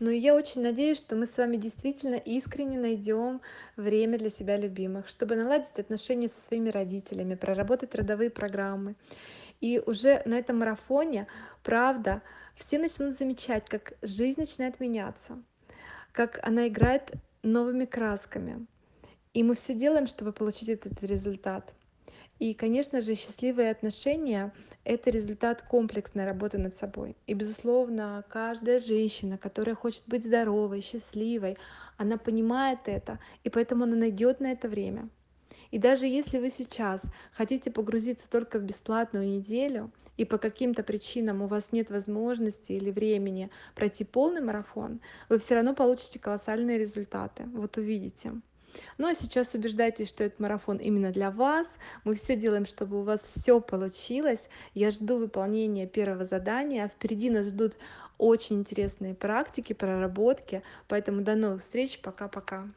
Ну и я очень надеюсь, что мы с вами действительно искренне найдем время для себя любимых, чтобы наладить отношения со своими родителями, проработать родовые программы. И уже на этом марафоне, правда, все начнут замечать, как жизнь начинает меняться, как она играет новыми красками. И мы все делаем, чтобы получить этот результат. И, конечно же, счастливые отношения — это результат комплексной работы над собой. И, безусловно, каждая женщина, которая хочет быть здоровой, счастливой, она понимает это, и поэтому она найдет на это время. И даже если вы сейчас хотите погрузиться только в бесплатную неделю, и по каким-то причинам у вас нет возможности или времени пройти полный марафон, вы все равно получите колоссальные результаты. Вот увидите. Ну а сейчас убеждайтесь, что этот марафон именно для вас. Мы все делаем, чтобы у вас все получилось. Я жду выполнения первого задания. Впереди нас ждут очень интересные практики, проработки. Поэтому до новых встреч. Пока-пока.